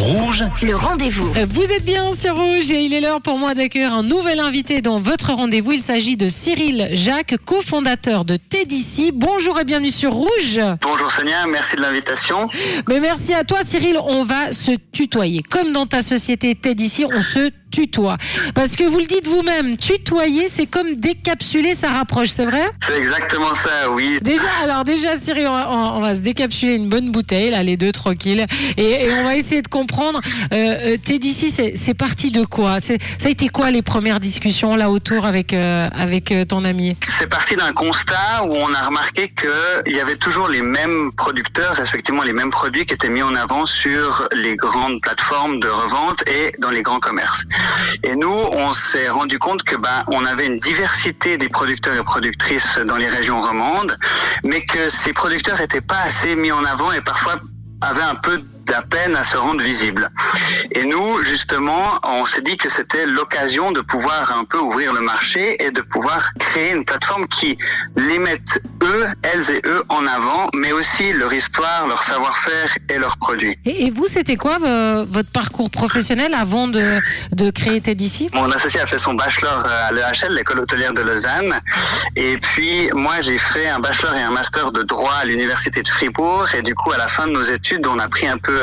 Rouge, Le rendez-vous. Vous êtes bien sur Rouge et il est l'heure pour moi d'accueillir un nouvel invité dans votre rendez-vous. Il s'agit de Cyril Jacques, cofondateur de TDC. Bonjour et bienvenue sur Rouge. Bonjour Sonia, merci de l'invitation. Mais merci à toi Cyril, on va se tutoyer. Comme dans ta société TDC, on se tutoie. Parce que vous le dites vous-même, tutoyer, c'est comme décapsuler, ça rapproche, c'est vrai? C'est exactement ça, oui. Déjà, alors déjà Cyril, on va, on va se décapsuler une bonne bouteille, là les deux tranquilles, et, et on va essayer de comprendre. Euh, euh, TDC, c'est parti de quoi? Ça a été quoi les premières discussions là autour avec euh, avec euh, ton ami? C'est parti d'un constat où on a remarqué qu'il y avait toujours les mêmes producteurs, respectivement les mêmes produits qui étaient mis en avant sur les grandes plateformes de revente et dans les grands commerces. Et nous, on s'est rendu compte que ben, on avait une diversité des producteurs et productrices dans les régions romandes, mais que ces producteurs n'étaient pas assez mis en avant et parfois avaient un peu de la peine à se rendre visibles. Et nous, justement, on s'est dit que c'était l'occasion de pouvoir un peu ouvrir le marché et de pouvoir créer une plateforme qui les mette eux, elles et eux en avant, mais aussi leur histoire, leur savoir-faire et leurs produits. et, et vous, c'était quoi vo- votre parcours professionnel avant de, de créer TDC Mon associé a fait son bachelor euh, à l'EHL, l'école hôtelière de Lausanne. Et puis, moi, j'ai fait un bachelor et un master de droit à l'université de Fribourg. Et du coup, à la fin de nos études, on a pris un peu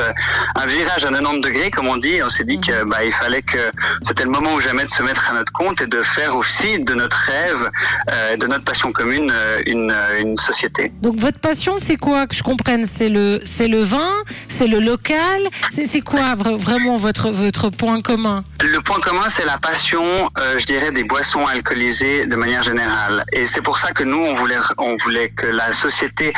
un virage à 90 degrés, comme on dit. On s'est dit que, bah, il fallait que c'était le moment ou jamais de se mettre à notre compte et de faire aussi de notre rêve, euh, de notre passion commune, euh, une, euh, une société. Donc votre passion, c'est quoi que je comprenne? C'est le c'est le vin, c'est le local, c'est quoi vra- vraiment votre votre point commun? Le point commun, c'est la passion, euh, je dirais, des boissons alcoolisées de manière générale. Et c'est pour ça que nous, on voulait, on voulait que la société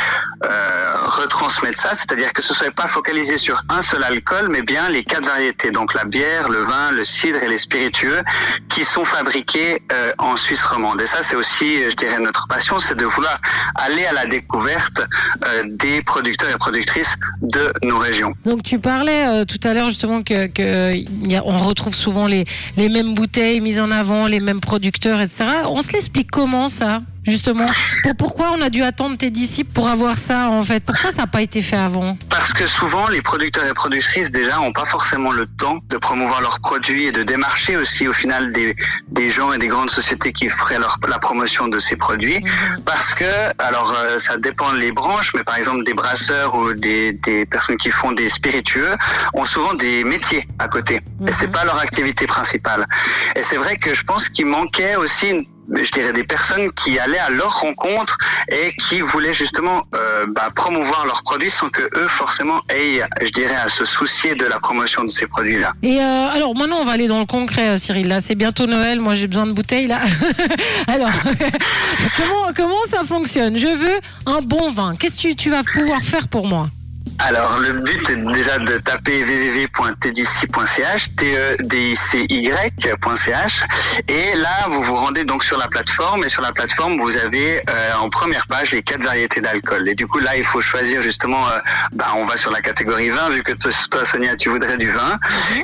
euh, retransmette ça, c'est-à-dire que ce soit pas focalisé sur un seul alcool, mais bien les quatre variétés, donc la bière, le vin, le cidre et les spiritueux, qui sont fabriqués euh, en Suisse romande. Et ça, c'est aussi, je dirais, notre passion, c'est de vouloir aller à la découverte euh, des producteurs et productrices de nos régions. Donc tu parlais euh, tout à l'heure justement que, on retrouve souvent les les mêmes bouteilles mises en avant, les mêmes producteurs, etc. On se l'explique comment ça? Justement, pour, pourquoi on a dû attendre tes disciples pour avoir ça en fait? Pourquoi ça n'a pas été fait avant? Parce que souvent, les producteurs et productrices, déjà, n'ont pas forcément le temps de promouvoir leurs produits et de démarcher aussi, au final, des, des gens et des grandes sociétés qui feraient leur, la promotion de ces produits. Parce que, alors, euh, ça dépend les branches, mais par exemple, des brasseurs ou des, des personnes qui font des spiritueux ont souvent des métiers à côté. Et c'est pas leur activité principale. Et c'est vrai que je pense qu'il manquait aussi une je dirais des personnes qui allaient à leur rencontre et qui voulaient justement euh, bah, promouvoir leurs produits sans que eux forcément aient, je dirais, à se soucier de la promotion de ces produits-là. Et euh, alors maintenant on va aller dans le concret, euh, Cyril. Là c'est bientôt Noël, moi j'ai besoin de bouteilles là. alors comment comment ça fonctionne? Je veux un bon vin. Qu'est-ce que tu, tu vas pouvoir faire pour moi? Alors, le but est déjà de taper www.tdici.ch, T-E-D-I-C-Y.ch, et là, vous vous rendez donc sur la plateforme, et sur la plateforme, vous avez euh, en première page les quatre variétés d'alcool. Et du coup, là, il faut choisir justement, euh, bah, on va sur la catégorie vin, vu que toi, toi, Sonia, tu voudrais du vin.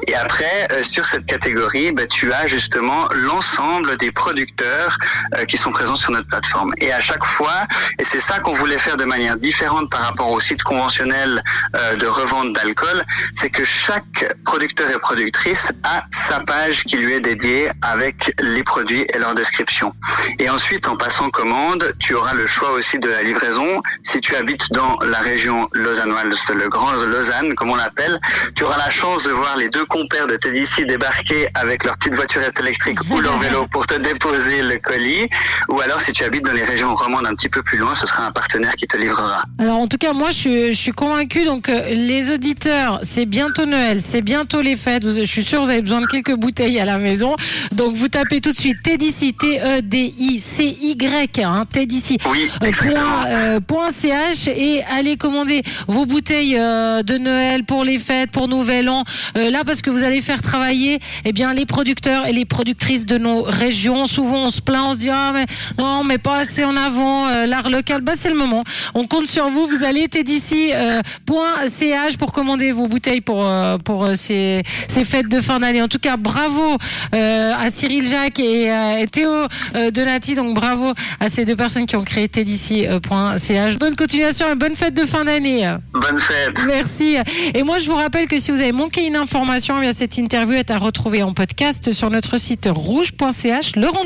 Et après, euh, sur cette catégorie, bah, tu as justement l'ensemble des producteurs euh, qui sont présents sur notre plateforme. Et à chaque fois, et c'est ça qu'on voulait faire de manière différente par rapport au site conventionnel euh, de revente d'alcool, c'est que chaque producteur et productrice a sa page qui lui est dédiée avec les produits et leur description. Et ensuite, en passant commande, tu auras le choix aussi de la livraison. Si tu habites dans la région lausannoise, le Grand Lausanne, comme on l'appelle, tu auras la chance de voir les deux compères de TDC débarquer avec leur petite voiturette électrique ou leur vélo pour te déposer le colis. Ou alors, si tu habites dans les régions romandes un petit peu plus loin, ce sera un partenaire qui te livrera. Alors en tout cas moi je suis, je suis donc euh, les auditeurs c'est bientôt Noël, c'est bientôt les fêtes. Vous- je suis sûre vous avez besoin de quelques bouteilles à la maison. Donc vous tapez tout de suite TDC T E D I C Y hein. Oui, Euh, point, euh, point .ch et allez commander vos bouteilles euh, de Noël pour les fêtes, pour Nouvel An. Là, parce que vous allez faire travailler eh bien, les producteurs et les productrices de nos régions. Souvent, on se plaint, on se dit ah mais non, mais pas assez en avant l'art local. Bah, c'est le moment. On compte sur vous. Vous allez TDC.ch ch pour commander vos bouteilles pour, euh, pour euh, ces, ces fêtes de fin d'année. En tout cas, bravo euh, à Cyril Jacques et, et Théo Donati. Donc bravo à ces deux personnes qui ont créé tedici.ch. Bonne continuation et bonne fête de fin d'année. Bonne fête. Merci. Et moi, je vous rappelle que si vous avez manqué une information, eh bien cette interview est à retrouver en podcast sur notre site rouge.ch. Le rendez-vous.